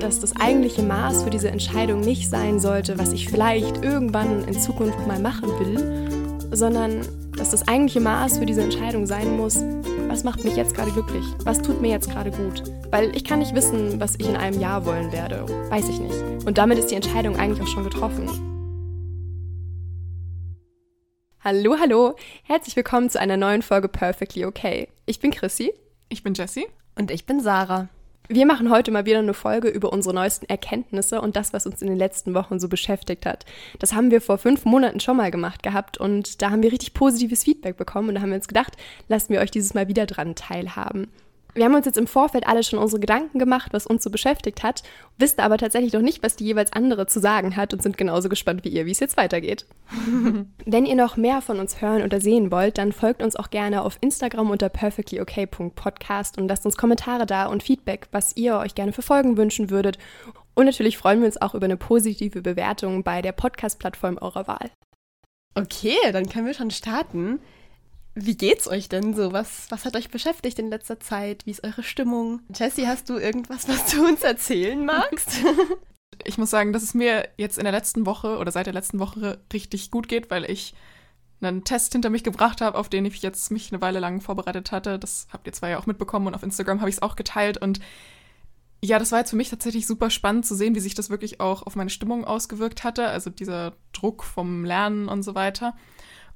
dass das eigentliche Maß für diese Entscheidung nicht sein sollte, was ich vielleicht irgendwann in Zukunft mal machen will, sondern dass das eigentliche Maß für diese Entscheidung sein muss, was macht mich jetzt gerade glücklich? Was tut mir jetzt gerade gut? Weil ich kann nicht wissen, was ich in einem Jahr wollen werde. Weiß ich nicht. Und damit ist die Entscheidung eigentlich auch schon getroffen. Hallo, hallo. Herzlich willkommen zu einer neuen Folge Perfectly Okay. Ich bin Chrissy. Ich bin Jessie. Und ich bin Sarah. Wir machen heute mal wieder eine Folge über unsere neuesten Erkenntnisse und das, was uns in den letzten Wochen so beschäftigt hat. Das haben wir vor fünf Monaten schon mal gemacht gehabt und da haben wir richtig positives Feedback bekommen und da haben wir uns gedacht, lassen wir euch dieses Mal wieder dran teilhaben. Wir haben uns jetzt im Vorfeld alle schon unsere Gedanken gemacht, was uns so beschäftigt hat, wissen aber tatsächlich noch nicht, was die jeweils andere zu sagen hat und sind genauso gespannt wie ihr, wie es jetzt weitergeht. Wenn ihr noch mehr von uns hören oder sehen wollt, dann folgt uns auch gerne auf Instagram unter perfectlyok.podcast und lasst uns Kommentare da und Feedback, was ihr euch gerne für Folgen wünschen würdet. Und natürlich freuen wir uns auch über eine positive Bewertung bei der Podcast-Plattform eurer Wahl. Okay, dann können wir schon starten. Wie geht's euch denn so? Was, was hat euch beschäftigt in letzter Zeit? Wie ist eure Stimmung? Jessie, hast du irgendwas, was du uns erzählen magst? ich muss sagen, dass es mir jetzt in der letzten Woche oder seit der letzten Woche richtig gut geht, weil ich einen Test hinter mich gebracht habe, auf den ich jetzt mich eine Weile lang vorbereitet hatte. Das habt ihr zwar ja auch mitbekommen und auf Instagram habe ich es auch geteilt. Und ja, das war jetzt für mich tatsächlich super spannend zu sehen, wie sich das wirklich auch auf meine Stimmung ausgewirkt hatte. Also dieser Druck vom Lernen und so weiter.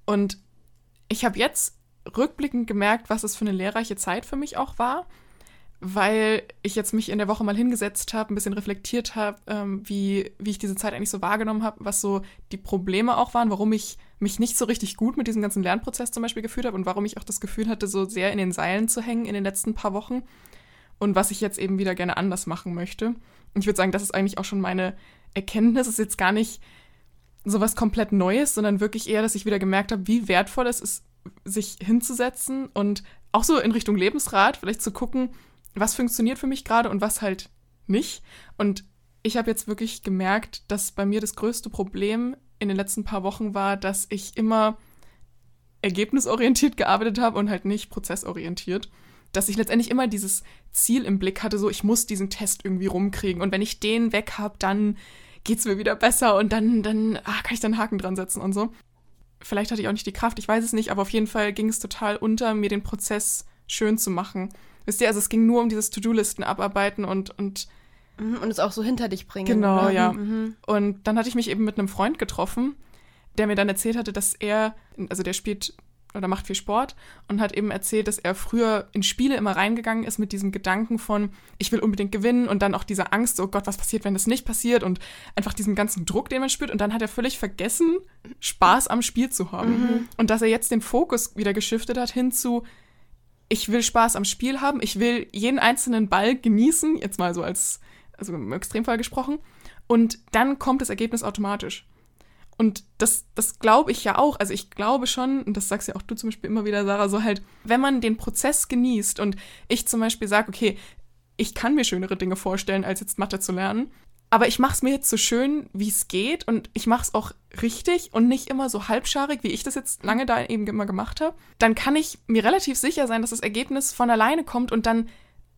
Und ich habe jetzt rückblickend gemerkt, was es für eine lehrreiche Zeit für mich auch war, weil ich jetzt mich in der Woche mal hingesetzt habe, ein bisschen reflektiert habe, ähm, wie, wie ich diese Zeit eigentlich so wahrgenommen habe, was so die Probleme auch waren, warum ich mich nicht so richtig gut mit diesem ganzen Lernprozess zum Beispiel gefühlt habe und warum ich auch das Gefühl hatte, so sehr in den Seilen zu hängen in den letzten paar Wochen und was ich jetzt eben wieder gerne anders machen möchte. Und ich würde sagen, das ist eigentlich auch schon meine Erkenntnis. Es ist jetzt gar nicht sowas komplett Neues, sondern wirklich eher, dass ich wieder gemerkt habe, wie wertvoll es ist, sich hinzusetzen und auch so in Richtung Lebensrat vielleicht zu gucken, was funktioniert für mich gerade und was halt nicht. Und ich habe jetzt wirklich gemerkt, dass bei mir das größte Problem in den letzten paar Wochen war, dass ich immer ergebnisorientiert gearbeitet habe und halt nicht prozessorientiert. Dass ich letztendlich immer dieses Ziel im Blick hatte, so ich muss diesen Test irgendwie rumkriegen und wenn ich den weg habe, dann geht es mir wieder besser und dann, dann ah, kann ich dann Haken dran setzen und so. Vielleicht hatte ich auch nicht die Kraft, ich weiß es nicht, aber auf jeden Fall ging es total unter, mir den Prozess schön zu machen. Wisst ihr, also es ging nur um dieses To-Do-Listen abarbeiten und, und mhm, und es auch so hinter dich bringen. Genau, oder? ja. Mhm. Und dann hatte ich mich eben mit einem Freund getroffen, der mir dann erzählt hatte, dass er, also der spielt oder macht viel Sport und hat eben erzählt, dass er früher in Spiele immer reingegangen ist mit diesem Gedanken von, ich will unbedingt gewinnen und dann auch dieser Angst, oh Gott, was passiert, wenn das nicht passiert und einfach diesen ganzen Druck, den man spürt. Und dann hat er völlig vergessen, Spaß am Spiel zu haben. Mhm. Und dass er jetzt den Fokus wieder geschiftet hat hin zu, ich will Spaß am Spiel haben, ich will jeden einzelnen Ball genießen, jetzt mal so als, also im Extremfall gesprochen. Und dann kommt das Ergebnis automatisch. Und das, das glaube ich ja auch. Also ich glaube schon, und das sagst ja auch du zum Beispiel immer wieder, Sarah, so halt, wenn man den Prozess genießt und ich zum Beispiel sage, okay, ich kann mir schönere Dinge vorstellen, als jetzt Mathe zu lernen, aber ich mache es mir jetzt so schön, wie es geht und ich mache es auch richtig und nicht immer so halbscharig, wie ich das jetzt lange da eben immer gemacht habe, dann kann ich mir relativ sicher sein, dass das Ergebnis von alleine kommt und dann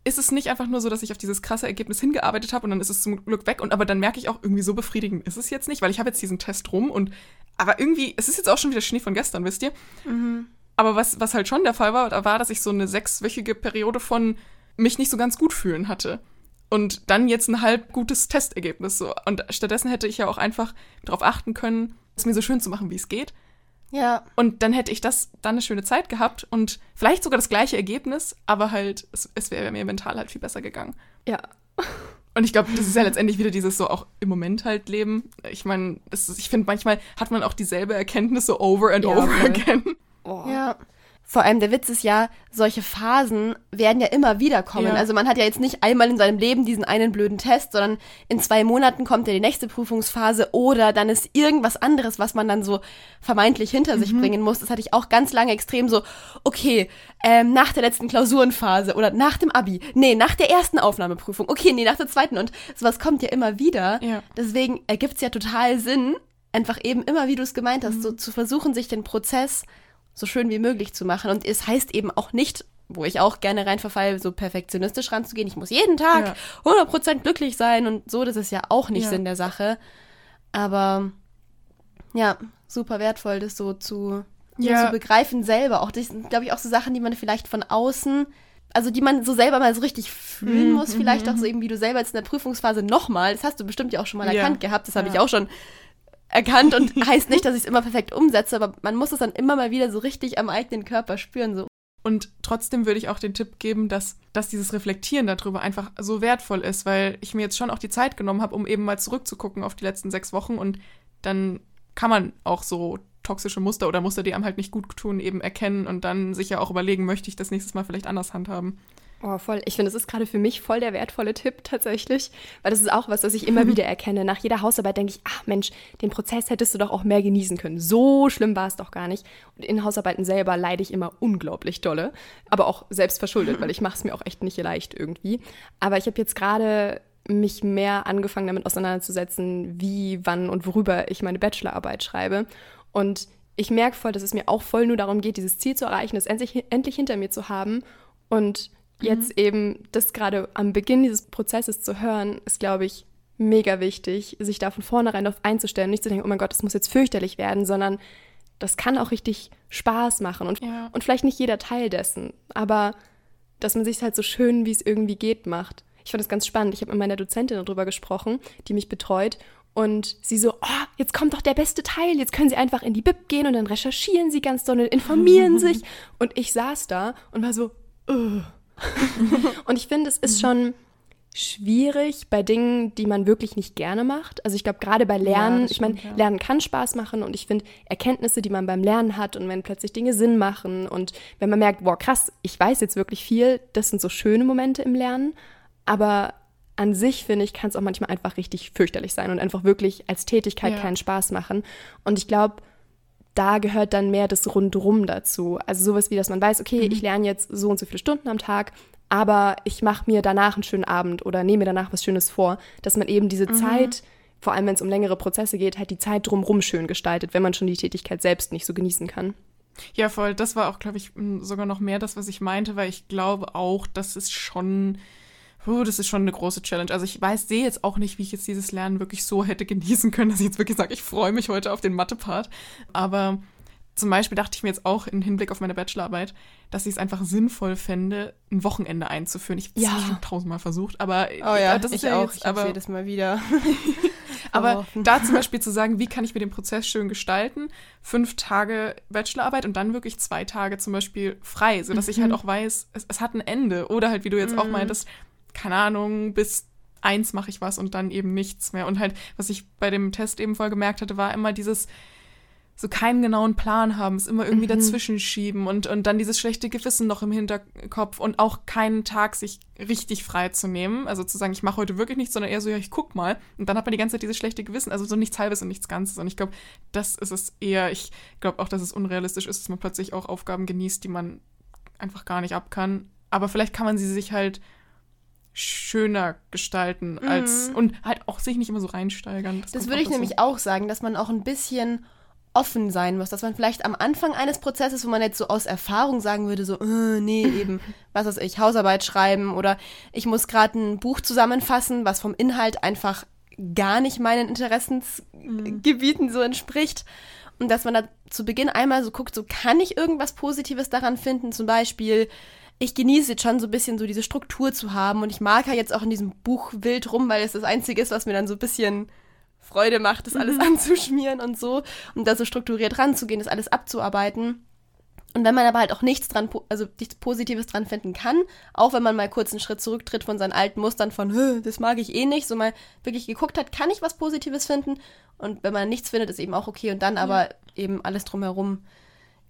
ist es nicht einfach nur so, dass ich auf dieses krasse Ergebnis hingearbeitet habe und dann ist es zum Glück weg. Und aber dann merke ich auch, irgendwie so befriedigend ist es jetzt nicht, weil ich habe jetzt diesen Test rum und aber irgendwie, es ist jetzt auch schon wieder Schnee von gestern, wisst ihr? Mhm. Aber was, was halt schon der Fall war, war, dass ich so eine sechswöchige Periode von mich nicht so ganz gut fühlen hatte. Und dann jetzt ein halb gutes Testergebnis so. Und stattdessen hätte ich ja auch einfach darauf achten können, es mir so schön zu machen, wie es geht. Ja. Und dann hätte ich das dann eine schöne Zeit gehabt und vielleicht sogar das gleiche Ergebnis, aber halt, es, es wäre mir mental halt viel besser gegangen. Ja. Und ich glaube, das ist ja letztendlich wieder dieses so auch im Moment halt Leben. Ich meine, ich finde, manchmal hat man auch dieselbe Erkenntnis so over and ja, over again. Oh. Ja. Vor allem der Witz ist ja, solche Phasen werden ja immer wieder kommen. Ja. Also man hat ja jetzt nicht einmal in seinem Leben diesen einen blöden Test, sondern in zwei Monaten kommt ja die nächste Prüfungsphase oder dann ist irgendwas anderes, was man dann so vermeintlich hinter mhm. sich bringen muss. Das hatte ich auch ganz lange extrem so, okay, ähm, nach der letzten Klausurenphase oder nach dem Abi, nee, nach der ersten Aufnahmeprüfung, okay, nee, nach der zweiten und sowas kommt ja immer wieder. Ja. Deswegen ergibt es ja total Sinn, einfach eben immer, wie du es gemeint hast, mhm. so zu versuchen, sich den Prozess so schön wie möglich zu machen. Und es heißt eben auch nicht, wo ich auch gerne rein verfalle, so perfektionistisch ranzugehen. Ich muss jeden Tag ja. 100% glücklich sein und so, das ist ja auch nicht ja. Sinn der Sache. Aber ja, super wertvoll, das so zu, ja. zu begreifen selber. Auch das sind, glaube ich, auch so Sachen, die man vielleicht von außen, also die man so selber mal so richtig fühlen mhm. muss, vielleicht auch so eben, wie du selber jetzt in der Prüfungsphase nochmal, das hast du bestimmt ja auch schon mal erkannt gehabt, das habe ich auch schon erkannt und heißt nicht, dass ich es immer perfekt umsetze, aber man muss es dann immer mal wieder so richtig am eigenen Körper spüren, so und trotzdem würde ich auch den Tipp geben, dass, dass dieses Reflektieren darüber einfach so wertvoll ist, weil ich mir jetzt schon auch die Zeit genommen habe, um eben mal zurückzugucken auf die letzten sechs Wochen und dann kann man auch so toxische Muster oder Muster, die einem halt nicht gut tun, eben erkennen und dann sich ja auch überlegen, möchte ich das nächstes Mal vielleicht anders handhaben. Oh, voll. Ich finde, das ist gerade für mich voll der wertvolle Tipp tatsächlich, weil das ist auch was, was ich immer wieder erkenne. Nach jeder Hausarbeit denke ich, ach Mensch, den Prozess hättest du doch auch mehr genießen können. So schlimm war es doch gar nicht. Und in Hausarbeiten selber leide ich immer unglaublich dolle, aber auch selbst verschuldet, weil ich mache es mir auch echt nicht leicht irgendwie. Aber ich habe jetzt gerade mich mehr angefangen damit auseinanderzusetzen, wie, wann und worüber ich meine Bachelorarbeit schreibe. Und ich merke voll, dass es mir auch voll nur darum geht, dieses Ziel zu erreichen, es endlich, endlich hinter mir zu haben und Jetzt mhm. eben das gerade am Beginn dieses Prozesses zu hören, ist, glaube ich, mega wichtig, sich da von vornherein darauf einzustellen, nicht zu denken, oh mein Gott, das muss jetzt fürchterlich werden, sondern das kann auch richtig Spaß machen und, ja. und vielleicht nicht jeder Teil dessen, aber dass man sich halt so schön, wie es irgendwie geht, macht. Ich fand das ganz spannend. Ich habe mit meiner Dozentin darüber gesprochen, die mich betreut. Und sie so, oh, jetzt kommt doch der beste Teil. Jetzt können sie einfach in die Bib gehen und dann recherchieren sie ganz doll und informieren sich. Und ich saß da und war so, Ugh. und ich finde, es ist schon schwierig bei Dingen, die man wirklich nicht gerne macht. Also ich glaube, gerade bei Lernen, ja, ich meine, ja. Lernen kann Spaß machen und ich finde Erkenntnisse, die man beim Lernen hat und wenn plötzlich Dinge Sinn machen und wenn man merkt, boah, krass, ich weiß jetzt wirklich viel, das sind so schöne Momente im Lernen. Aber an sich, finde ich, kann es auch manchmal einfach richtig fürchterlich sein und einfach wirklich als Tätigkeit ja. keinen Spaß machen. Und ich glaube, da gehört dann mehr das Rundrum dazu. Also sowas wie, dass man weiß, okay, mhm. ich lerne jetzt so und so viele Stunden am Tag, aber ich mache mir danach einen schönen Abend oder nehme mir danach was Schönes vor, dass man eben diese mhm. Zeit, vor allem wenn es um längere Prozesse geht, halt die Zeit drumherum schön gestaltet, wenn man schon die Tätigkeit selbst nicht so genießen kann. Ja, voll. Das war auch, glaube ich, sogar noch mehr das, was ich meinte, weil ich glaube auch, dass es schon Puh, das ist schon eine große Challenge. Also ich weiß, sehe jetzt auch nicht, wie ich jetzt dieses Lernen wirklich so hätte genießen können, dass ich jetzt wirklich sage, ich freue mich heute auf den Mathe-Part. Aber zum Beispiel dachte ich mir jetzt auch im Hinblick auf meine Bachelorarbeit, dass ich es einfach sinnvoll fände, ein Wochenende einzuführen. Ich habe es ja. schon tausendmal versucht, aber oh ja, das ist ja auch. Jetzt, ich aber jedes Mal wieder. aber da zum Beispiel zu sagen, wie kann ich mir den Prozess schön gestalten? Fünf Tage Bachelorarbeit und dann wirklich zwei Tage zum Beispiel frei, sodass mhm. ich halt mhm. auch weiß, es, es, hat ein Ende. Oder halt, wie du jetzt mhm. auch meintest, keine Ahnung, bis eins mache ich was und dann eben nichts mehr. Und halt, was ich bei dem Test eben voll gemerkt hatte, war immer dieses so keinen genauen Plan haben, es immer irgendwie mhm. dazwischen schieben und, und dann dieses schlechte Gewissen noch im Hinterkopf und auch keinen Tag sich richtig frei zu nehmen. Also zu sagen, ich mache heute wirklich nichts, sondern eher so, ja, ich guck mal. Und dann hat man die ganze Zeit dieses schlechte Gewissen, also so nichts Halbes und nichts Ganzes. Und ich glaube, das ist es eher, ich glaube auch, dass es unrealistisch ist, dass man plötzlich auch Aufgaben genießt, die man einfach gar nicht ab kann. Aber vielleicht kann man sie sich halt schöner gestalten als mhm. und halt auch sich nicht immer so reinsteigern. Das, das würde ich nämlich auch sagen, dass man auch ein bisschen offen sein muss, dass man vielleicht am Anfang eines Prozesses, wo man jetzt so aus Erfahrung sagen würde, so, äh, nee, eben, was weiß ich, Hausarbeit schreiben oder ich muss gerade ein Buch zusammenfassen, was vom Inhalt einfach gar nicht meinen Interessensgebieten so entspricht. Und dass man da zu Beginn einmal so guckt, so kann ich irgendwas Positives daran finden, zum Beispiel, ich genieße jetzt schon so ein bisschen so diese Struktur zu haben und ich mag ja jetzt auch in diesem Buch wild rum, weil es das Einzige ist, was mir dann so ein bisschen Freude macht, das alles mhm. anzuschmieren und so und da so strukturiert ranzugehen, das alles abzuarbeiten. Und wenn man aber halt auch nichts dran, also nichts Positives dran finden kann, auch wenn man mal kurz einen Schritt zurücktritt von seinen alten Mustern von, das mag ich eh nicht, so mal wirklich geguckt hat, kann ich was Positives finden? Und wenn man nichts findet, ist eben auch okay. Und dann aber ja. eben alles drumherum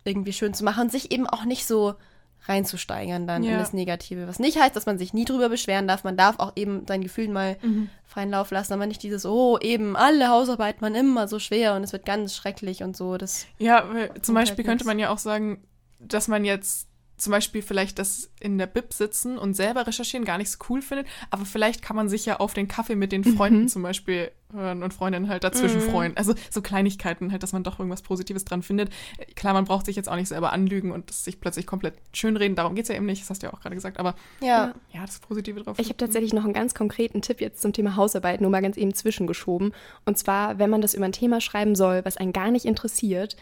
irgendwie schön zu machen und sich eben auch nicht so reinzusteigern dann ja. in das Negative. Was nicht heißt, dass man sich nie drüber beschweren darf. Man darf auch eben seinen Gefühlen mal mhm. freien Lauf lassen, aber nicht dieses, oh, eben alle Hausarbeit man immer so schwer und es wird ganz schrecklich und so. Das ja, zum Beispiel halt könnte man ja auch sagen, dass man jetzt zum Beispiel vielleicht das in der Bib sitzen und selber recherchieren gar nicht so cool findet, aber vielleicht kann man sich ja auf den Kaffee mit den Freunden mhm. zum Beispiel hören und Freundinnen halt dazwischen mhm. freuen. Also so Kleinigkeiten halt, dass man doch irgendwas Positives dran findet. Klar, man braucht sich jetzt auch nicht selber anlügen und sich plötzlich komplett schönreden, darum geht es ja eben nicht, das hast du ja auch gerade gesagt, aber ja, ja das Positive drauf. Ich habe tatsächlich noch einen ganz konkreten Tipp jetzt zum Thema Hausarbeit, nur mal ganz eben zwischengeschoben. Und zwar, wenn man das über ein Thema schreiben soll, was einen gar nicht interessiert,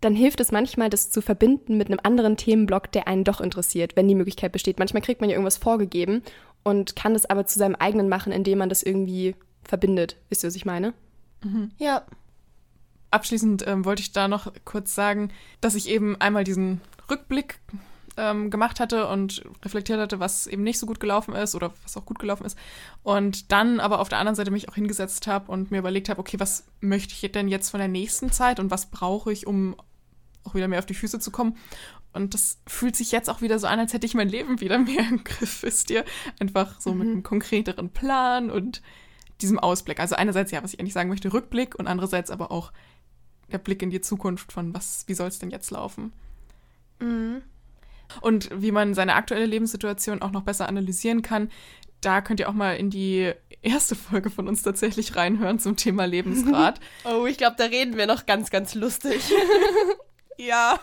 dann hilft es manchmal, das zu verbinden mit einem anderen Themenblock, der einen doch interessiert, wenn die Möglichkeit besteht. Manchmal kriegt man ja irgendwas vorgegeben und kann das aber zu seinem eigenen machen, indem man das irgendwie verbindet. Wisst ihr, was ich meine? Mhm. Ja. Abschließend ähm, wollte ich da noch kurz sagen, dass ich eben einmal diesen Rückblick ähm, gemacht hatte und reflektiert hatte, was eben nicht so gut gelaufen ist oder was auch gut gelaufen ist. Und dann aber auf der anderen Seite mich auch hingesetzt habe und mir überlegt habe, okay, was möchte ich denn jetzt von der nächsten Zeit und was brauche ich, um auch wieder mehr auf die Füße zu kommen. Und das fühlt sich jetzt auch wieder so an, als hätte ich mein Leben wieder mehr im Griff, wisst ihr? Einfach so mhm. mit einem konkreteren Plan und diesem Ausblick. Also einerseits ja, was ich eigentlich sagen möchte, Rückblick und andererseits aber auch der Blick in die Zukunft von was, wie soll es denn jetzt laufen? Mhm. Und wie man seine aktuelle Lebenssituation auch noch besser analysieren kann, da könnt ihr auch mal in die erste Folge von uns tatsächlich reinhören zum Thema Lebensrat. oh, ich glaube, da reden wir noch ganz, ganz lustig. ja.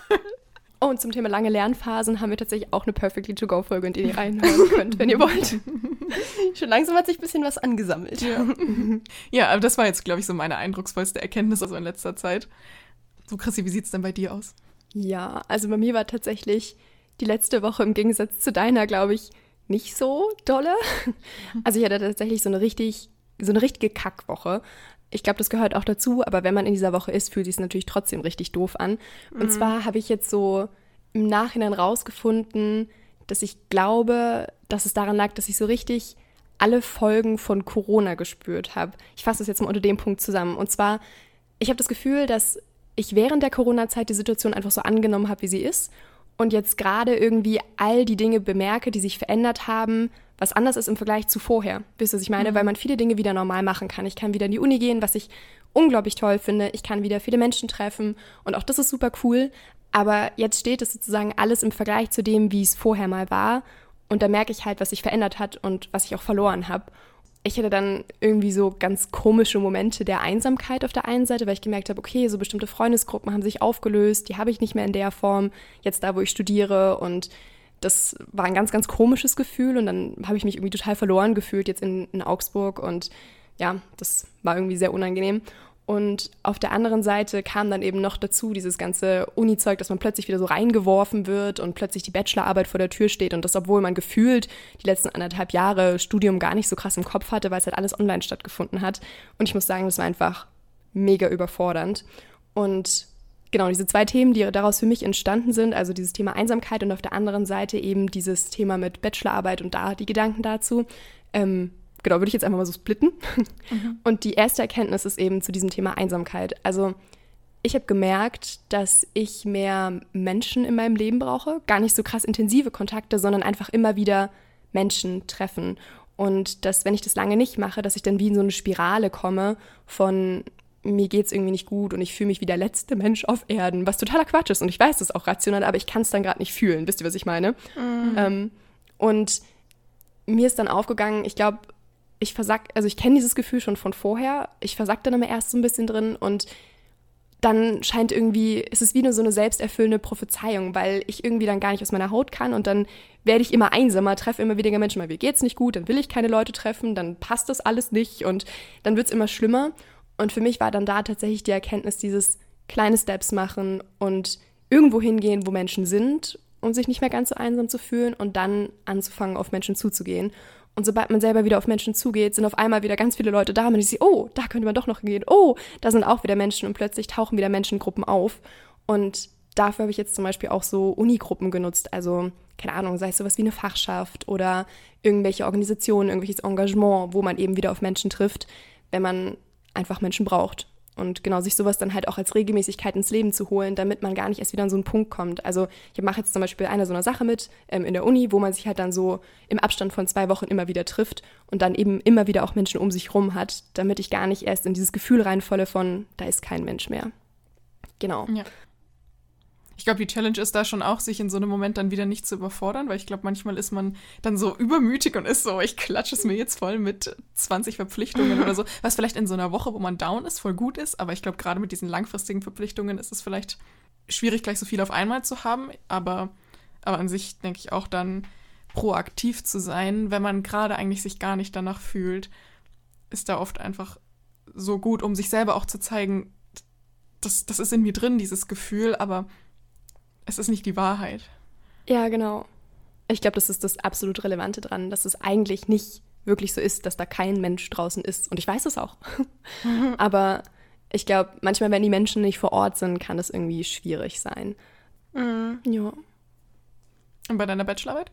Oh, und zum Thema lange Lernphasen haben wir tatsächlich auch eine Perfectly To Go Folge, in die ihr reinhören könnt, wenn ihr wollt. Schon langsam hat sich ein bisschen was angesammelt. Ja, ja aber das war jetzt, glaube ich, so meine eindrucksvollste Erkenntnis also in letzter Zeit. So, Chrissy, wie sieht es denn bei dir aus? Ja, also bei mir war tatsächlich die letzte Woche im Gegensatz zu deiner, glaube ich, nicht so dolle. Also ich hatte tatsächlich so eine richtig, so eine richtige Kackwoche. Ich glaube, das gehört auch dazu, aber wenn man in dieser Woche ist, fühlt sich es natürlich trotzdem richtig doof an. Und mhm. zwar habe ich jetzt so im Nachhinein rausgefunden, dass ich glaube, dass es daran lag, dass ich so richtig alle Folgen von Corona gespürt habe. Ich fasse das jetzt mal unter dem Punkt zusammen. Und zwar, ich habe das Gefühl, dass ich während der Corona-Zeit die Situation einfach so angenommen habe, wie sie ist und jetzt gerade irgendwie all die Dinge bemerke, die sich verändert haben, was anders ist im Vergleich zu vorher. Wisst ihr, was ich meine? Mhm. Weil man viele Dinge wieder normal machen kann. Ich kann wieder in die Uni gehen, was ich unglaublich toll finde. Ich kann wieder viele Menschen treffen und auch das ist super cool. Aber jetzt steht es sozusagen alles im Vergleich zu dem, wie es vorher mal war. Und da merke ich halt, was sich verändert hat und was ich auch verloren habe ich hatte dann irgendwie so ganz komische Momente der Einsamkeit auf der einen Seite, weil ich gemerkt habe, okay, so bestimmte Freundesgruppen haben sich aufgelöst, die habe ich nicht mehr in der Form, jetzt da, wo ich studiere. Und das war ein ganz, ganz komisches Gefühl. Und dann habe ich mich irgendwie total verloren gefühlt jetzt in, in Augsburg. Und ja, das war irgendwie sehr unangenehm. Und auf der anderen Seite kam dann eben noch dazu dieses ganze Uni-Zeug, dass man plötzlich wieder so reingeworfen wird und plötzlich die Bachelorarbeit vor der Tür steht. Und das, obwohl man gefühlt die letzten anderthalb Jahre Studium gar nicht so krass im Kopf hatte, weil es halt alles online stattgefunden hat. Und ich muss sagen, das war einfach mega überfordernd. Und genau, diese zwei Themen, die daraus für mich entstanden sind, also dieses Thema Einsamkeit und auf der anderen Seite eben dieses Thema mit Bachelorarbeit und da die Gedanken dazu, ähm, genau, würde ich jetzt einfach mal so splitten. Mhm. Und die erste Erkenntnis ist eben zu diesem Thema Einsamkeit. Also ich habe gemerkt, dass ich mehr Menschen in meinem Leben brauche. Gar nicht so krass intensive Kontakte, sondern einfach immer wieder Menschen treffen. Und dass, wenn ich das lange nicht mache, dass ich dann wie in so eine Spirale komme von mir geht es irgendwie nicht gut und ich fühle mich wie der letzte Mensch auf Erden, was totaler Quatsch ist. Und ich weiß das auch rational, aber ich kann es dann gerade nicht fühlen. Wisst ihr, was ich meine? Mhm. Ähm, und mir ist dann aufgegangen, ich glaube, ich versack, also ich kenne dieses Gefühl schon von vorher. Ich versack dann immer erst so ein bisschen drin und dann scheint irgendwie, ist es wie nur so eine selbsterfüllende Prophezeiung, weil ich irgendwie dann gar nicht aus meiner Haut kann und dann werde ich immer einsamer, treffe immer weniger Menschen, weil mir geht's nicht gut, dann will ich keine Leute treffen, dann passt das alles nicht und dann wird's immer schlimmer. Und für mich war dann da tatsächlich die Erkenntnis, dieses kleine Steps machen und irgendwo hingehen, wo Menschen sind und sich nicht mehr ganz so einsam zu fühlen und dann anzufangen, auf Menschen zuzugehen. Und sobald man selber wieder auf Menschen zugeht, sind auf einmal wieder ganz viele Leute da. Man sieht, oh, da könnte man doch noch gehen. Oh, da sind auch wieder Menschen und plötzlich tauchen wieder Menschengruppen auf. Und dafür habe ich jetzt zum Beispiel auch so Unigruppen genutzt. Also, keine Ahnung, sei es sowas wie eine Fachschaft oder irgendwelche Organisationen, irgendwelches Engagement, wo man eben wieder auf Menschen trifft, wenn man einfach Menschen braucht. Und genau, sich sowas dann halt auch als Regelmäßigkeit ins Leben zu holen, damit man gar nicht erst wieder an so einen Punkt kommt. Also ich mache jetzt zum Beispiel eine so eine Sache mit ähm, in der Uni, wo man sich halt dann so im Abstand von zwei Wochen immer wieder trifft und dann eben immer wieder auch Menschen um sich rum hat, damit ich gar nicht erst in dieses Gefühl reinfalle von, da ist kein Mensch mehr. Genau. Ja. Ich glaube, die Challenge ist da schon auch, sich in so einem Moment dann wieder nicht zu überfordern, weil ich glaube, manchmal ist man dann so übermütig und ist so, ich klatsche es mir jetzt voll mit 20 Verpflichtungen oder so, was vielleicht in so einer Woche, wo man down ist, voll gut ist, aber ich glaube, gerade mit diesen langfristigen Verpflichtungen ist es vielleicht schwierig, gleich so viel auf einmal zu haben, aber, aber an sich denke ich auch dann proaktiv zu sein, wenn man gerade eigentlich sich gar nicht danach fühlt, ist da oft einfach so gut, um sich selber auch zu zeigen, das, das ist in mir drin, dieses Gefühl, aber es ist nicht die Wahrheit. Ja, genau. Ich glaube, das ist das absolut Relevante dran, dass es eigentlich nicht wirklich so ist, dass da kein Mensch draußen ist. Und ich weiß es auch. Aber ich glaube, manchmal, wenn die Menschen nicht vor Ort sind, kann es irgendwie schwierig sein. Mhm. Ja. Und bei deiner Bachelorarbeit?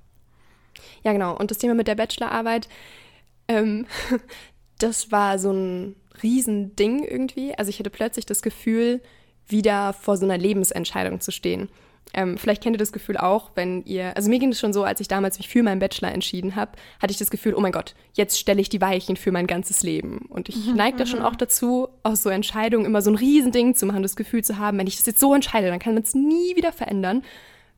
Ja, genau. Und das Thema mit der Bachelorarbeit, ähm, das war so ein Riesending irgendwie. Also ich hatte plötzlich das Gefühl, wieder vor so einer Lebensentscheidung zu stehen. Ähm, vielleicht kennt ihr das Gefühl auch, wenn ihr, also mir ging es schon so, als ich damals mich für meinen Bachelor entschieden habe, hatte ich das Gefühl, oh mein Gott, jetzt stelle ich die Weichen für mein ganzes Leben. Und ich mhm, neige da schon mhm. auch dazu, aus so Entscheidungen immer so ein Riesending zu machen, das Gefühl zu haben, wenn ich das jetzt so entscheide, dann kann man es nie wieder verändern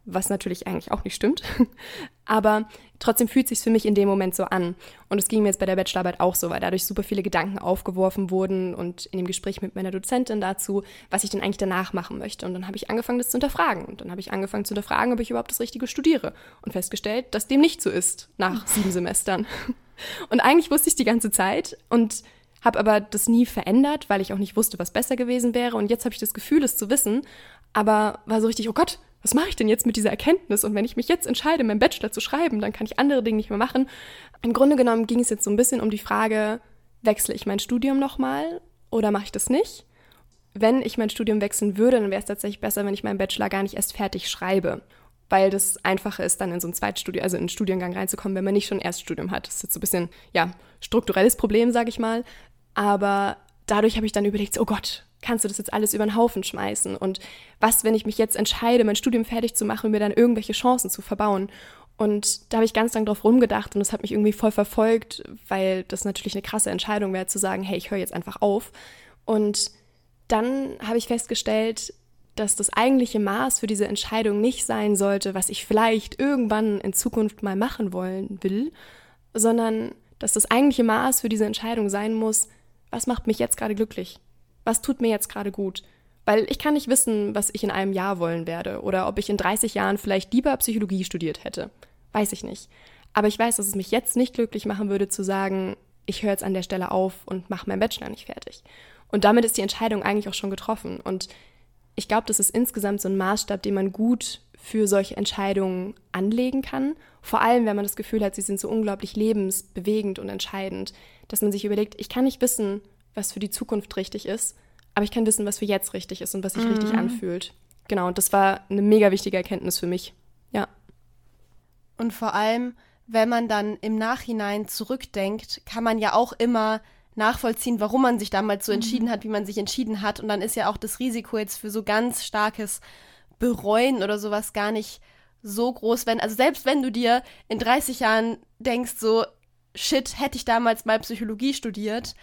was natürlich eigentlich auch nicht stimmt. Aber trotzdem fühlt sich für mich in dem Moment so an. Und es ging mir jetzt bei der Bachelorarbeit auch so, weil dadurch super viele Gedanken aufgeworfen wurden und in dem Gespräch mit meiner Dozentin dazu, was ich denn eigentlich danach machen möchte. Und dann habe ich angefangen, das zu hinterfragen. Und dann habe ich angefangen zu hinterfragen, ob ich überhaupt das Richtige studiere. Und festgestellt, dass dem nicht so ist nach sieben Semestern. Und eigentlich wusste ich die ganze Zeit und habe aber das nie verändert, weil ich auch nicht wusste, was besser gewesen wäre. Und jetzt habe ich das Gefühl, es zu wissen, aber war so richtig, oh Gott, was mache ich denn jetzt mit dieser Erkenntnis? Und wenn ich mich jetzt entscheide, meinen Bachelor zu schreiben, dann kann ich andere Dinge nicht mehr machen. Im Grunde genommen ging es jetzt so ein bisschen um die Frage, wechsle ich mein Studium nochmal oder mache ich das nicht? Wenn ich mein Studium wechseln würde, dann wäre es tatsächlich besser, wenn ich meinen Bachelor gar nicht erst fertig schreibe, weil das einfacher ist, dann in so ein Zweitstudium, also in einen Studiengang reinzukommen, wenn man nicht schon ein Erststudium hat. Das ist jetzt so ein bisschen, ja, strukturelles Problem, sage ich mal. Aber dadurch habe ich dann überlegt, oh Gott, kannst du das jetzt alles über den Haufen schmeißen? Und was, wenn ich mich jetzt entscheide, mein Studium fertig zu machen und mir dann irgendwelche Chancen zu verbauen? Und da habe ich ganz lang drauf rumgedacht und das hat mich irgendwie voll verfolgt, weil das natürlich eine krasse Entscheidung wäre, zu sagen, hey, ich höre jetzt einfach auf. Und dann habe ich festgestellt, dass das eigentliche Maß für diese Entscheidung nicht sein sollte, was ich vielleicht irgendwann in Zukunft mal machen wollen will, sondern dass das eigentliche Maß für diese Entscheidung sein muss, was macht mich jetzt gerade glücklich? Was tut mir jetzt gerade gut? Weil ich kann nicht wissen, was ich in einem Jahr wollen werde oder ob ich in 30 Jahren vielleicht lieber Psychologie studiert hätte. Weiß ich nicht. Aber ich weiß, dass es mich jetzt nicht glücklich machen würde zu sagen, ich höre jetzt an der Stelle auf und mache meinen Bachelor nicht fertig. Und damit ist die Entscheidung eigentlich auch schon getroffen. Und ich glaube, das ist insgesamt so ein Maßstab, den man gut für solche Entscheidungen anlegen kann. Vor allem, wenn man das Gefühl hat, sie sind so unglaublich lebensbewegend und entscheidend, dass man sich überlegt, ich kann nicht wissen, was für die Zukunft richtig ist, aber ich kann wissen, was für jetzt richtig ist und was sich mhm. richtig anfühlt. Genau, und das war eine mega wichtige Erkenntnis für mich. Ja. Und vor allem, wenn man dann im Nachhinein zurückdenkt, kann man ja auch immer nachvollziehen, warum man sich damals so mhm. entschieden hat, wie man sich entschieden hat. Und dann ist ja auch das Risiko jetzt für so ganz starkes Bereuen oder sowas gar nicht so groß, wenn, also selbst wenn du dir in 30 Jahren denkst, so, shit, hätte ich damals mal Psychologie studiert,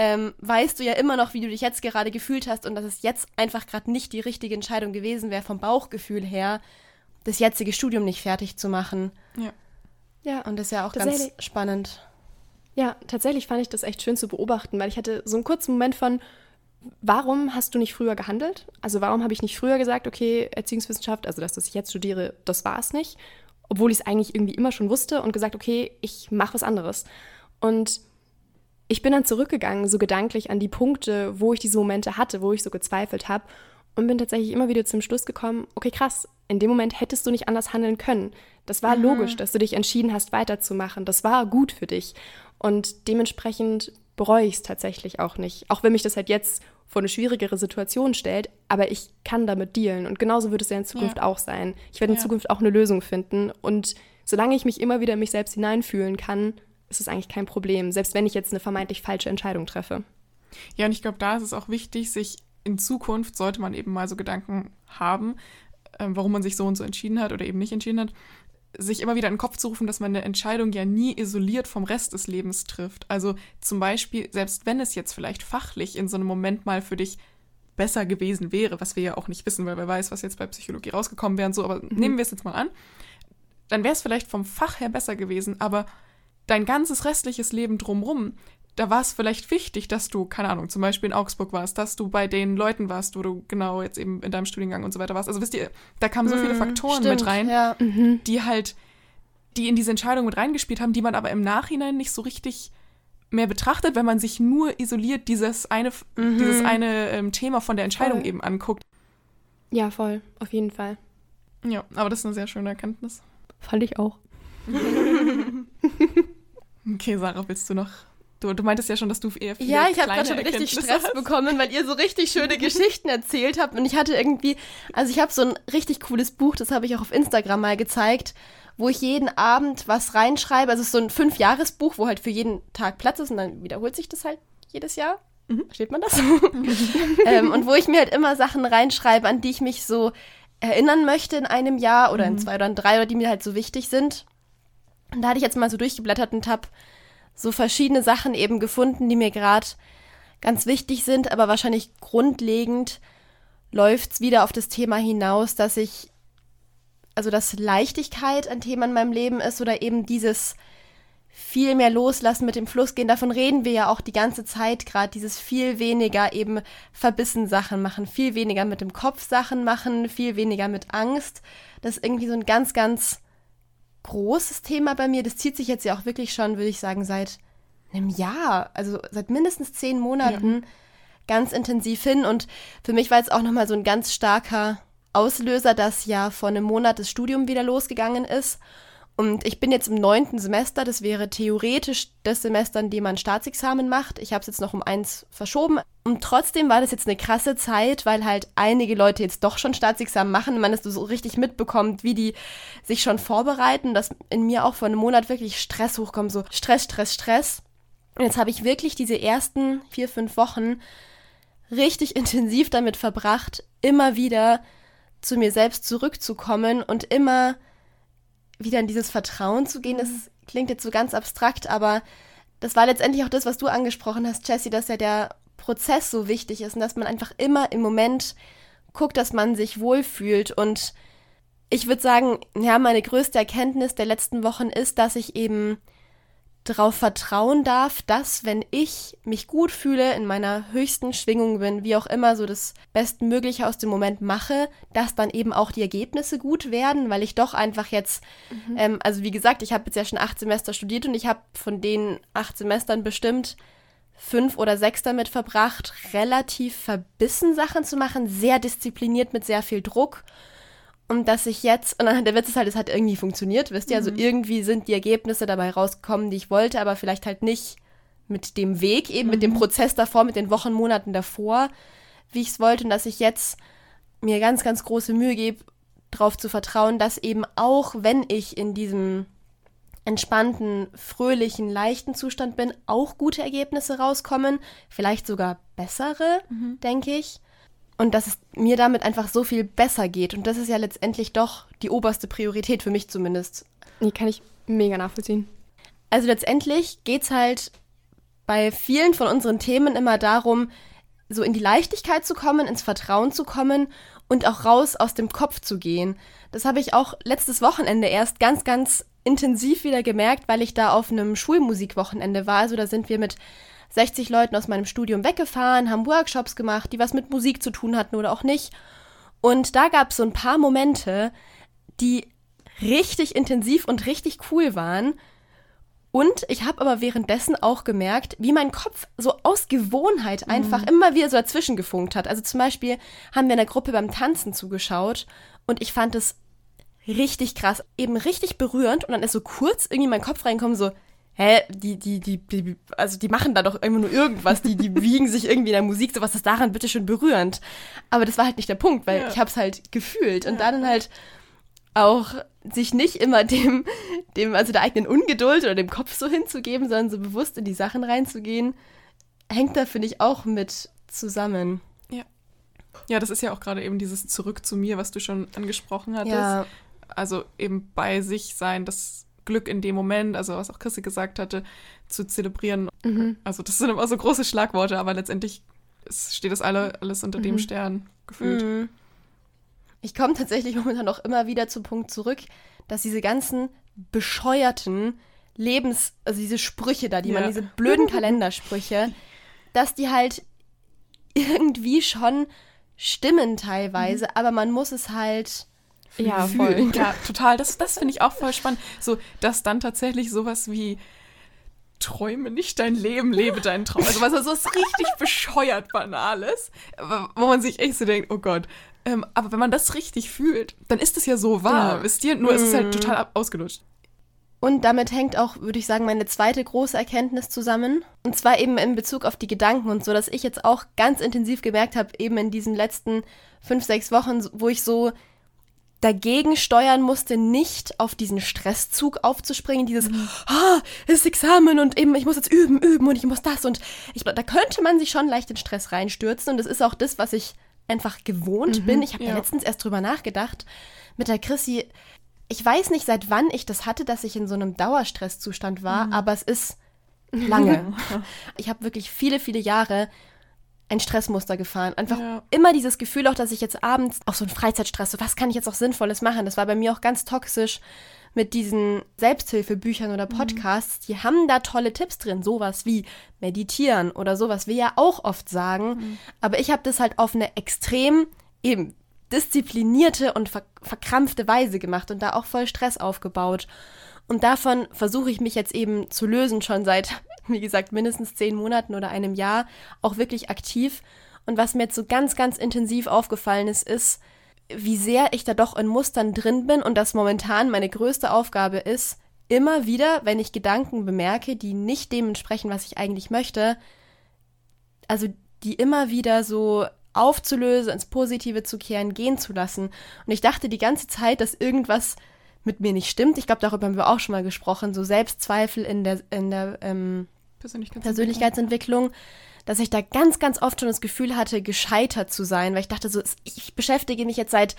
ähm, weißt du ja immer noch, wie du dich jetzt gerade gefühlt hast und dass es jetzt einfach gerade nicht die richtige Entscheidung gewesen wäre, vom Bauchgefühl her, das jetzige Studium nicht fertig zu machen. Ja. Ja. Und das ist ja auch ganz spannend. Ja, tatsächlich fand ich das echt schön zu beobachten, weil ich hatte so einen kurzen Moment von, warum hast du nicht früher gehandelt? Also warum habe ich nicht früher gesagt, okay, Erziehungswissenschaft, also das, was ich jetzt studiere, das war es nicht, obwohl ich es eigentlich irgendwie immer schon wusste und gesagt, okay, ich mache was anderes. Und ich bin dann zurückgegangen, so gedanklich an die Punkte, wo ich diese Momente hatte, wo ich so gezweifelt habe und bin tatsächlich immer wieder zum Schluss gekommen, okay, krass, in dem Moment hättest du nicht anders handeln können. Das war mhm. logisch, dass du dich entschieden hast, weiterzumachen. Das war gut für dich. Und dementsprechend bereue ich es tatsächlich auch nicht. Auch wenn mich das halt jetzt vor eine schwierigere Situation stellt, aber ich kann damit dealen. Und genauso wird es ja in Zukunft ja. auch sein. Ich werde in ja. Zukunft auch eine Lösung finden. Und solange ich mich immer wieder in mich selbst hineinfühlen kann, ist es eigentlich kein Problem, selbst wenn ich jetzt eine vermeintlich falsche Entscheidung treffe. Ja, und ich glaube, da ist es auch wichtig, sich in Zukunft sollte man eben mal so Gedanken haben, äh, warum man sich so und so entschieden hat oder eben nicht entschieden hat, sich immer wieder in den Kopf zu rufen, dass man eine Entscheidung ja nie isoliert vom Rest des Lebens trifft. Also zum Beispiel, selbst wenn es jetzt vielleicht fachlich in so einem Moment mal für dich besser gewesen wäre, was wir ja auch nicht wissen, weil wer weiß, was jetzt bei Psychologie rausgekommen wäre und so, aber mhm. nehmen wir es jetzt mal an, dann wäre es vielleicht vom Fach her besser gewesen, aber dein ganzes restliches Leben drumrum, da war es vielleicht wichtig, dass du, keine Ahnung, zum Beispiel in Augsburg warst, dass du bei den Leuten warst, wo du genau jetzt eben in deinem Studiengang und so weiter warst. Also wisst ihr, da kamen so viele mhm, Faktoren stimmt, mit rein, ja. Mhm. die halt, die in diese Entscheidung mit reingespielt haben, die man aber im Nachhinein nicht so richtig mehr betrachtet, wenn man sich nur isoliert dieses eine, mhm. dieses eine ähm, Thema von der Entscheidung voll. eben anguckt. Ja, voll, auf jeden Fall. Ja, aber das ist eine sehr schöne Erkenntnis. Fand ich auch. okay, Sarah, willst du noch Du, du meintest ja schon, dass du eher viele Ja, ich habe gerade schon richtig Stress hast. bekommen, weil ihr so richtig schöne Geschichten erzählt habt. Und ich hatte irgendwie, also ich habe so ein richtig cooles Buch, das habe ich auch auf Instagram mal gezeigt, wo ich jeden Abend was reinschreibe. Also es ist so ein Fünfjahresbuch, wo halt für jeden Tag Platz ist und dann wiederholt sich das halt jedes Jahr. Mhm. Versteht man das? ähm, und wo ich mir halt immer Sachen reinschreibe, an die ich mich so erinnern möchte in einem Jahr oder mhm. in zwei oder in drei oder die mir halt so wichtig sind. Und da hatte ich jetzt mal so durchgeblättert und habe so verschiedene Sachen eben gefunden, die mir gerade ganz wichtig sind, aber wahrscheinlich grundlegend läuft's wieder auf das Thema hinaus, dass ich, also dass Leichtigkeit ein Thema in meinem Leben ist oder eben dieses viel mehr loslassen mit dem Fluss gehen. Davon reden wir ja auch die ganze Zeit gerade, dieses viel weniger eben verbissen Sachen machen, viel weniger mit dem Kopf Sachen machen, viel weniger mit Angst. Das ist irgendwie so ein ganz, ganz großes Thema bei mir. Das zieht sich jetzt ja auch wirklich schon, würde ich sagen, seit einem Jahr, also seit mindestens zehn Monaten ja. ganz intensiv hin. Und für mich war jetzt auch nochmal so ein ganz starker Auslöser, dass ja vor einem Monat das Studium wieder losgegangen ist. Und ich bin jetzt im neunten Semester, das wäre theoretisch das Semester, in dem man Staatsexamen macht. Ich habe es jetzt noch um eins verschoben. Und trotzdem war das jetzt eine krasse Zeit, weil halt einige Leute jetzt doch schon Staatsexamen machen und man das so richtig mitbekommt, wie die sich schon vorbereiten, dass in mir auch vor einem Monat wirklich Stress hochkommt, so Stress, Stress, Stress. Und jetzt habe ich wirklich diese ersten vier, fünf Wochen richtig intensiv damit verbracht, immer wieder zu mir selbst zurückzukommen und immer wieder in dieses Vertrauen zu gehen, das mhm. klingt jetzt so ganz abstrakt, aber das war letztendlich auch das, was du angesprochen hast, Jessie, dass ja der Prozess so wichtig ist und dass man einfach immer im Moment guckt, dass man sich wohlfühlt. Und ich würde sagen, ja, meine größte Erkenntnis der letzten Wochen ist, dass ich eben darauf vertrauen darf, dass wenn ich mich gut fühle, in meiner höchsten Schwingung bin, wie auch immer so das Bestmögliche aus dem Moment mache, dass dann eben auch die Ergebnisse gut werden, weil ich doch einfach jetzt, mhm. ähm, also wie gesagt, ich habe jetzt ja schon acht Semester studiert und ich habe von den acht Semestern bestimmt fünf oder sechs damit verbracht, relativ verbissen Sachen zu machen, sehr diszipliniert mit sehr viel Druck und dass ich jetzt, und dann der Witz ist halt, es hat irgendwie funktioniert, wisst ihr? Also mhm. Also irgendwie sind die Ergebnisse dabei rausgekommen, die ich wollte, aber vielleicht halt nicht mit dem Weg, eben mhm. mit dem mhm. Prozess davor, mit den Wochen, Monaten davor, wie ich es wollte. Und dass ich jetzt mir ganz, ganz große Mühe gebe, darauf zu vertrauen, dass eben auch, wenn ich in diesem entspannten, fröhlichen, leichten Zustand bin, auch gute Ergebnisse rauskommen, vielleicht sogar bessere, mhm. denke ich und dass es mir damit einfach so viel besser geht. Und das ist ja letztendlich doch die oberste Priorität für mich zumindest. Die kann ich mega nachvollziehen. Also letztendlich geht es halt bei vielen von unseren Themen immer darum, so in die Leichtigkeit zu kommen, ins Vertrauen zu kommen und auch raus aus dem Kopf zu gehen. Das habe ich auch letztes Wochenende erst ganz, ganz intensiv wieder gemerkt, weil ich da auf einem Schulmusikwochenende war. Also da sind wir mit 60 Leuten aus meinem Studium weggefahren, haben Workshops gemacht, die was mit Musik zu tun hatten oder auch nicht. Und da gab es so ein paar Momente, die richtig intensiv und richtig cool waren. Und ich habe aber währenddessen auch gemerkt, wie mein Kopf so aus Gewohnheit mhm. einfach mhm. immer wieder so dazwischen gefunkt hat. Also zum Beispiel haben wir in der Gruppe beim Tanzen zugeschaut und ich fand es richtig krass, eben richtig berührend und dann ist so kurz irgendwie mein Kopf reinkommen, so, hä, die, die, die, die, also die machen da doch immer nur irgendwas, die, die wiegen sich irgendwie in der Musik, so was ist daran bitte schön berührend. Aber das war halt nicht der Punkt, weil ja. ich hab's halt gefühlt und ja. dann halt auch sich nicht immer dem, dem, also der eigenen Ungeduld oder dem Kopf so hinzugeben, sondern so bewusst in die Sachen reinzugehen, hängt da, finde ich, auch mit zusammen. Ja. Ja, das ist ja auch gerade eben dieses Zurück zu mir, was du schon angesprochen hattest. Ja. Also eben bei sich sein, das Glück in dem Moment, also was auch Chrissy gesagt hatte, zu zelebrieren. Mhm. Also das sind immer so große Schlagworte, aber letztendlich steht das alle, alles unter mhm. dem Stern gefühlt. Mhm. Ich komme tatsächlich momentan auch immer wieder zum Punkt zurück, dass diese ganzen bescheuerten Lebens, also diese Sprüche da, die ja. man, diese blöden Kalendersprüche, dass die halt irgendwie schon stimmen teilweise, mhm. aber man muss es halt ja, voll. Ja, total. Das, das finde ich auch voll spannend. So, dass dann tatsächlich sowas wie träume nicht dein Leben, lebe deinen Traum. Also was so ist richtig bescheuert Banales, wo man sich echt so denkt, oh Gott. Ähm, aber wenn man das richtig fühlt, dann ist es ja so wahr, ja. wisst ihr? Nur mm. ist es halt mhm. total ausgelutscht. Und damit hängt auch, würde ich sagen, meine zweite große Erkenntnis zusammen. Und zwar eben in Bezug auf die Gedanken und so, dass ich jetzt auch ganz intensiv gemerkt habe, eben in diesen letzten fünf, sechs Wochen, wo ich so dagegen steuern musste, nicht auf diesen Stresszug aufzuspringen, dieses, mhm. ah, es ist Examen und eben, ich muss jetzt üben, üben und ich muss das und ich, da könnte man sich schon leicht in Stress reinstürzen und das ist auch das, was ich einfach gewohnt mhm, bin. Ich habe ja. ja letztens erst drüber nachgedacht mit der Chrissy. Ich weiß nicht, seit wann ich das hatte, dass ich in so einem Dauerstresszustand war, mhm. aber es ist lange. ich habe wirklich viele, viele Jahre ein Stressmuster gefahren. Einfach ja. immer dieses Gefühl auch, dass ich jetzt abends auch so ein Freizeitstress, so was kann ich jetzt auch Sinnvolles machen? Das war bei mir auch ganz toxisch mit diesen Selbsthilfebüchern oder mhm. Podcasts. Die haben da tolle Tipps drin, sowas wie meditieren oder sowas, wir ja auch oft sagen. Mhm. Aber ich habe das halt auf eine extrem eben disziplinierte und ver verkrampfte Weise gemacht und da auch voll Stress aufgebaut. Und davon versuche ich mich jetzt eben zu lösen, schon seit wie gesagt, mindestens zehn Monaten oder einem Jahr auch wirklich aktiv. Und was mir jetzt so ganz, ganz intensiv aufgefallen ist, ist, wie sehr ich da doch in Mustern drin bin und dass momentan meine größte Aufgabe ist, immer wieder, wenn ich Gedanken bemerke, die nicht dem entsprechen, was ich eigentlich möchte, also die immer wieder so aufzulösen, ins Positive zu kehren, gehen zu lassen. Und ich dachte die ganze Zeit, dass irgendwas mit mir nicht stimmt. Ich glaube, darüber haben wir auch schon mal gesprochen, so Selbstzweifel in der, in der ähm, Persönlichkeitsentwicklung. Persönlichkeitsentwicklung, dass ich da ganz, ganz oft schon das Gefühl hatte, gescheitert zu sein, weil ich dachte so, ich beschäftige mich jetzt seit,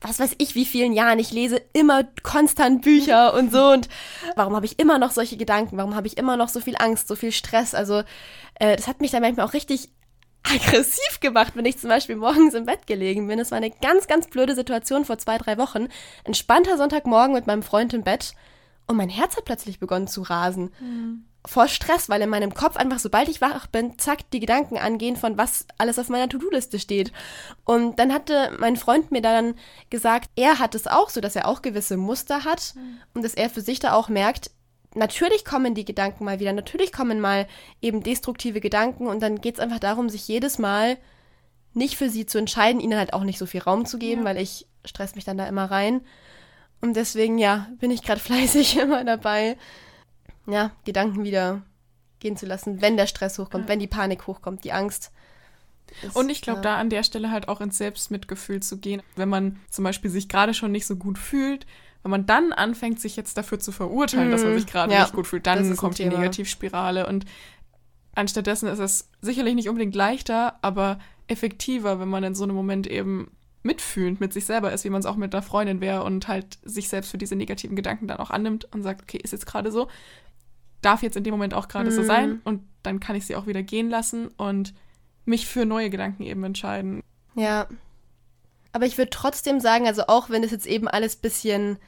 was weiß ich, wie vielen Jahren. Ich lese immer konstant Bücher und so und warum habe ich immer noch solche Gedanken? Warum habe ich immer noch so viel Angst, so viel Stress? Also, äh, das hat mich dann manchmal auch richtig aggressiv gemacht, wenn ich zum Beispiel morgens im Bett gelegen bin. Es war eine ganz, ganz blöde Situation vor zwei, drei Wochen. Entspannter Sonntagmorgen mit meinem Freund im Bett und mein Herz hat plötzlich begonnen zu rasen. Mhm vor Stress, weil in meinem Kopf einfach, sobald ich wach bin, zack, die Gedanken angehen von was alles auf meiner To-Do-Liste steht. Und dann hatte mein Freund mir dann gesagt, er hat es auch so, dass er auch gewisse Muster hat mhm. und dass er für sich da auch merkt, natürlich kommen die Gedanken mal wieder, natürlich kommen mal eben destruktive Gedanken und dann geht es einfach darum, sich jedes Mal nicht für sie zu entscheiden, ihnen halt auch nicht so viel Raum zu geben, ja. weil ich stress mich dann da immer rein. Und deswegen, ja, bin ich gerade fleißig immer dabei, ja, Gedanken wieder gehen zu lassen, wenn der Stress hochkommt, ja. wenn die Panik hochkommt, die Angst. Ist, und ich glaube, ja. da an der Stelle halt auch ins Selbstmitgefühl zu gehen, wenn man zum Beispiel sich gerade schon nicht so gut fühlt, wenn man dann anfängt, sich jetzt dafür zu verurteilen, mhm. dass man mhm. sich gerade ja. nicht gut fühlt, dann kommt die Negativspirale. Und anstattdessen ist es sicherlich nicht unbedingt leichter, aber effektiver, wenn man in so einem Moment eben mitfühlend mit sich selber ist, wie man es auch mit einer Freundin wäre und halt sich selbst für diese negativen Gedanken dann auch annimmt und sagt, okay, ist jetzt gerade so, darf jetzt in dem Moment auch gerade mhm. so sein und dann kann ich sie auch wieder gehen lassen und mich für neue Gedanken eben entscheiden. Ja. Aber ich würde trotzdem sagen, also auch wenn es jetzt eben alles bisschen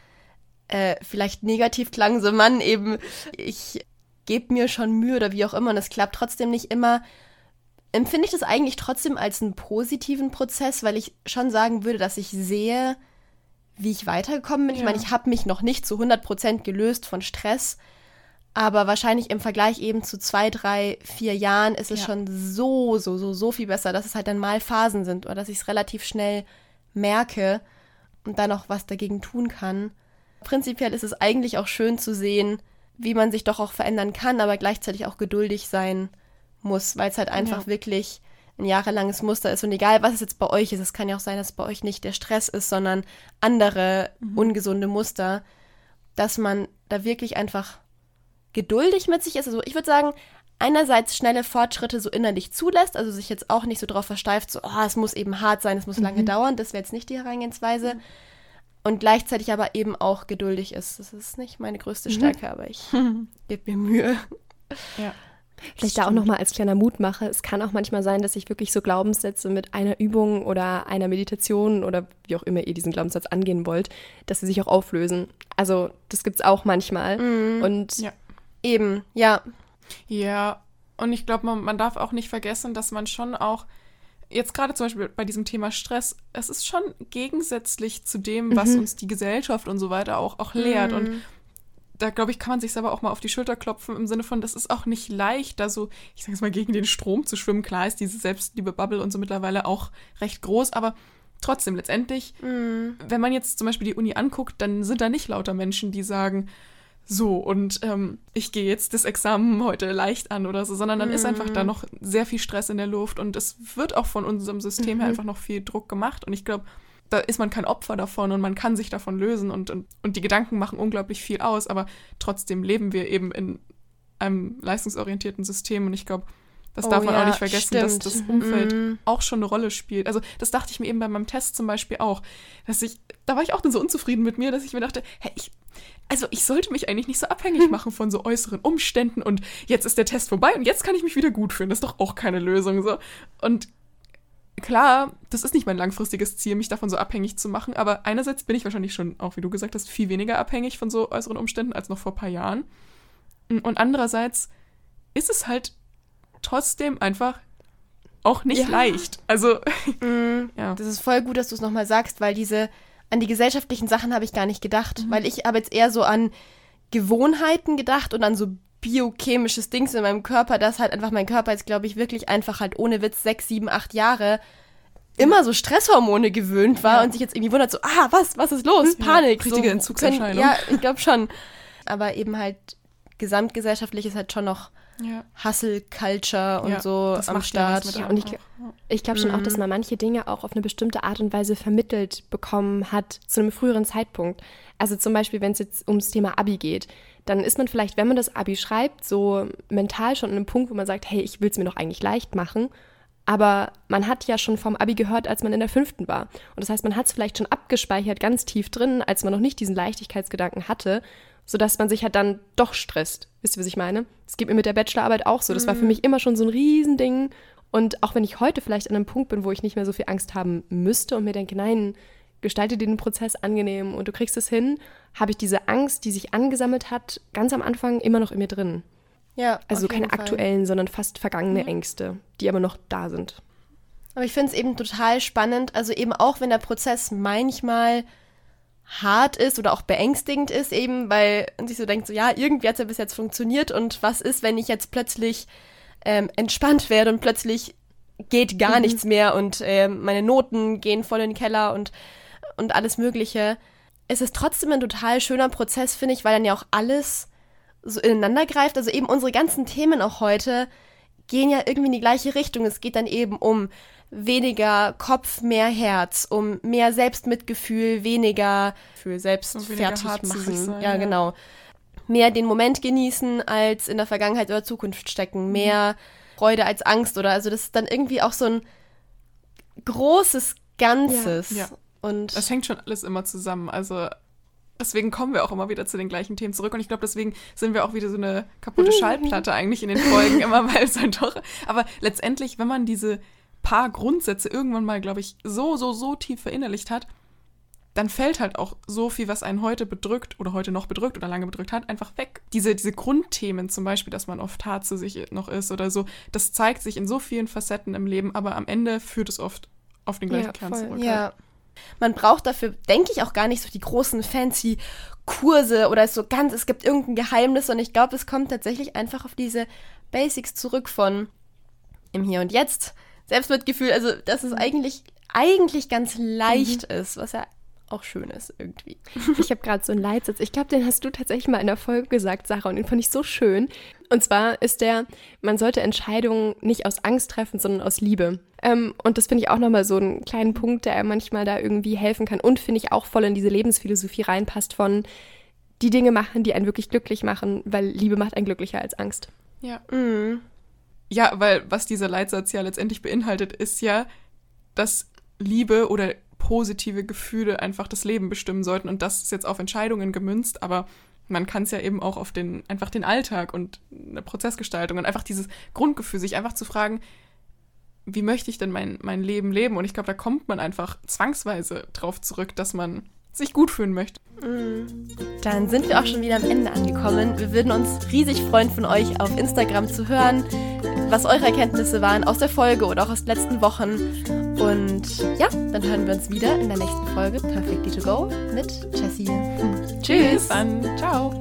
äh, vielleicht negativ klang, so Mann, eben, ich gebe mir schon Mühe oder wie auch immer und es klappt trotzdem nicht immer, empfinde ich das eigentlich trotzdem als einen positiven Prozess, weil ich schon sagen würde, dass ich sehe, wie ich weitergekommen bin. Ja. Ich meine, ich habe mich noch nicht zu 100% gelöst von Stress, aber wahrscheinlich im Vergleich eben zu zwei, drei, vier Jahren ist es ja. schon so, so, so, so viel besser, dass es halt dann mal Phasen sind oder dass ich es relativ schnell merke und dann auch was dagegen tun kann. Prinzipiell ist es eigentlich auch schön zu sehen, wie man sich doch auch verändern kann, aber gleichzeitig auch geduldig sein muss, weil es halt einfach ja. wirklich ein jahrelanges Muster ist. Und egal, was es jetzt bei euch ist, es kann ja auch sein, dass es bei euch nicht der Stress ist, sondern andere mhm. ungesunde Muster, dass man da wirklich einfach geduldig mit sich ist. Also ich würde sagen, einerseits schnelle Fortschritte so innerlich zulässt, also sich jetzt auch nicht so drauf versteift, so, oh, es muss eben hart sein, es muss mhm. lange dauern, das wäre jetzt nicht die Herangehensweise. Mhm. Und gleichzeitig aber eben auch geduldig ist. Das ist nicht meine größte mhm. Stärke, mhm. aber ich gebe mir Mühe. Ja. Vielleicht da auch nochmal als kleiner Mutmacher. Es kann auch manchmal sein, dass ich wirklich so Glaubenssätze mit einer Übung oder einer Meditation oder wie auch immer ihr diesen Glaubenssatz angehen wollt, dass sie sich auch auflösen. Also das gibt es auch manchmal. Mhm. Und Ja. Eben, ja. Ja, und ich glaube, man, man darf auch nicht vergessen, dass man schon auch, jetzt gerade zum Beispiel bei diesem Thema Stress, es ist schon gegensätzlich zu dem, was Mhm. uns die Gesellschaft und so weiter auch, auch lehrt. Und da, glaube ich, kann man sich selber auch mal auf die Schulter klopfen, im Sinne von, das ist auch nicht leicht, da so, ich sage jetzt mal, gegen den Strom zu schwimmen. Klar ist diese Selbstliebe-Bubble und so mittlerweile auch recht groß, aber trotzdem, letztendlich, wenn man jetzt zum Beispiel die Uni anguckt, dann sind da nicht lauter Menschen, die sagen, so, und ähm, ich gehe jetzt das Examen heute leicht an oder so, sondern dann ist einfach da noch sehr viel Stress in der Luft und es wird auch von unserem System her einfach noch viel Druck gemacht und ich glaube, da ist man kein Opfer davon und man kann sich davon lösen und, und, und die Gedanken machen unglaublich viel aus, aber trotzdem leben wir eben in einem leistungsorientierten System und ich glaube, das Oh darf man auch ja, nicht vergessen, dass stimmt. das Umfeld Mhm. auch schon eine Rolle spielt. Also das dachte ich mir eben bei meinem Test zum Beispiel auch, dass ich, da war ich auch dann so unzufrieden mit mir, dass ich mir dachte, hä, ich, also ich sollte mich eigentlich nicht so abhängig machen von so äußeren Umständen und jetzt ist der Test vorbei und jetzt kann ich mich wieder gut fühlen. Das ist doch auch keine Lösung so. Und klar, das ist nicht mein langfristiges Ziel, mich davon so abhängig zu machen, aber einerseits bin ich wahrscheinlich schon, auch wie du gesagt hast, viel weniger abhängig von so äußeren Umständen als noch vor ein paar Jahren. Und andererseits ist es halt trotzdem einfach auch nicht Ja. leicht. Also, Mhm. ja. Das ist voll gut, dass du es nochmal sagst, weil diese, an die gesellschaftlichen Sachen habe ich gar nicht gedacht. Mhm. Weil ich habe jetzt eher so an Gewohnheiten gedacht und an so biochemisches Dings in meinem Körper, dass halt einfach mein Körper jetzt, glaube ich, wirklich einfach halt ohne Witz sechs, sieben, acht Jahre immer so Stresshormone gewöhnt war Ja. und sich jetzt irgendwie wundert, so, ah, was, was ist los? Ja, Panik. richtige so, Entzugserscheinung. Ja, ich glaube schon. Aber eben halt gesamtgesellschaftlich ist halt schon noch ja. Hustle Culture und Ja, so das am Start. Ja, und ich- auch. Ich glaube schon auch, Mhm. dass man manche Dinge auch auf eine bestimmte Art und Weise vermittelt bekommen hat zu einem früheren Zeitpunkt. Also zum Beispiel, wenn es jetzt ums Thema Abi geht, dann ist man vielleicht, wenn man das Abi schreibt, so mental schon an einem Punkt, wo man sagt, hey, ich will es mir doch eigentlich leicht machen. Aber man hat ja schon vom Abi gehört, als man in der fünften war. Und das heißt, man hat es vielleicht schon abgespeichert, ganz tief drin, als man noch nicht diesen Leichtigkeitsgedanken hatte, sodass man sich halt dann doch stresst. Wisst ihr, was ich meine? Das geht mir mit der Bachelorarbeit auch so. Das war für mich immer schon so ein Riesending. Und auch wenn ich heute vielleicht an einem Punkt bin, wo ich nicht mehr so viel Angst haben müsste und mir denke, nein, gestalte dir den Prozess angenehm und du kriegst es hin, habe ich diese Angst, die sich angesammelt hat, ganz am Anfang immer noch in mir drin. Ja, Also keine Fall. aktuellen, sondern fast vergangene Ängste, die aber noch da sind. Aber ich finde es eben total spannend, also eben auch wenn der Prozess manchmal hart ist oder auch beängstigend ist, eben weil man sich so denkt, so ja, irgendwie hat es ja bis jetzt funktioniert und was ist, wenn ich jetzt plötzlich ähm, entspannt werde und plötzlich geht gar nichts mehr und ähm, meine Noten gehen voll in den Keller und, und alles Mögliche. Es ist trotzdem ein total schöner Prozess, finde ich, weil dann ja auch alles so ineinander greift. Also eben unsere ganzen Themen auch heute gehen ja irgendwie in die gleiche Richtung. Es geht dann eben um weniger Kopf, mehr Herz, um mehr Selbstmitgefühl, weniger für selbst weniger fertig machen. sein, ja, ja. genau. Mehr den Moment genießen als in der Vergangenheit oder Zukunft stecken. Mhm. Mehr Freude als Angst oder also das ist dann irgendwie auch so ein großes Ganzes. Ja. Und Das hängt schon alles immer zusammen. Also deswegen kommen wir auch immer wieder zu den gleichen Themen zurück. Und ich glaube, deswegen sind wir auch wieder so eine kaputte Schallplatte eigentlich in den Folgen immer, weil es halt doch. Aber letztendlich, wenn man diese paar Grundsätze irgendwann mal, glaube ich, so, so, so tief verinnerlicht hat, dann fällt halt auch so viel, was einen heute bedrückt oder heute noch bedrückt oder lange bedrückt hat, einfach weg. Diese, diese Grundthemen zum Beispiel, dass man oft hart zu sich noch ist oder so, das zeigt sich in so vielen Facetten im Leben, aber am Ende führt es oft auf den gleichen Ja, Kern voll. zurück. Ja. Man braucht dafür, denke ich, auch gar nicht so die großen fancy Kurse oder so ganz, es gibt irgendein Geheimnis und ich glaube, es kommt tatsächlich einfach auf diese Basics zurück von im Hier und Jetzt, Selbstmitgefühl, also dass es eigentlich, eigentlich ganz leicht ist, was ja auch schön ist irgendwie. Ich habe gerade so einen Leitsatz. Ich glaube, den hast du tatsächlich mal in der Folge gesagt, Sarah, und den fand ich so schön. Und zwar ist der, man sollte Entscheidungen nicht aus Angst treffen, sondern aus Liebe. Ähm, und das finde ich auch nochmal so einen kleinen Punkt, der manchmal da irgendwie helfen kann. Und finde ich auch voll in diese Lebensphilosophie reinpasst von die Dinge machen, die einen wirklich glücklich machen, weil Liebe macht einen glücklicher als Angst. Ja. Mhm. Ja, weil was dieser Leitsatz ja letztendlich beinhaltet, ist ja, dass Liebe oder positive Gefühle einfach das Leben bestimmen sollten. Und das ist jetzt auf Entscheidungen gemünzt, aber man kann es ja eben auch auf den, einfach den Alltag und eine Prozessgestaltung und einfach dieses Grundgefühl, sich einfach zu fragen, wie möchte ich denn mein, mein Leben leben? Und ich glaube, da kommt man einfach zwangsweise drauf zurück, dass man sich gut fühlen möchte. Dann sind wir auch schon wieder am Ende angekommen. Wir würden uns riesig freuen, von euch auf Instagram zu hören, was eure Erkenntnisse waren aus der Folge oder auch aus den letzten Wochen. Und ja, dann hören wir uns wieder in der nächsten Folge Perfectly to Go mit Jessie. Tschüss. Bis dann. Ciao.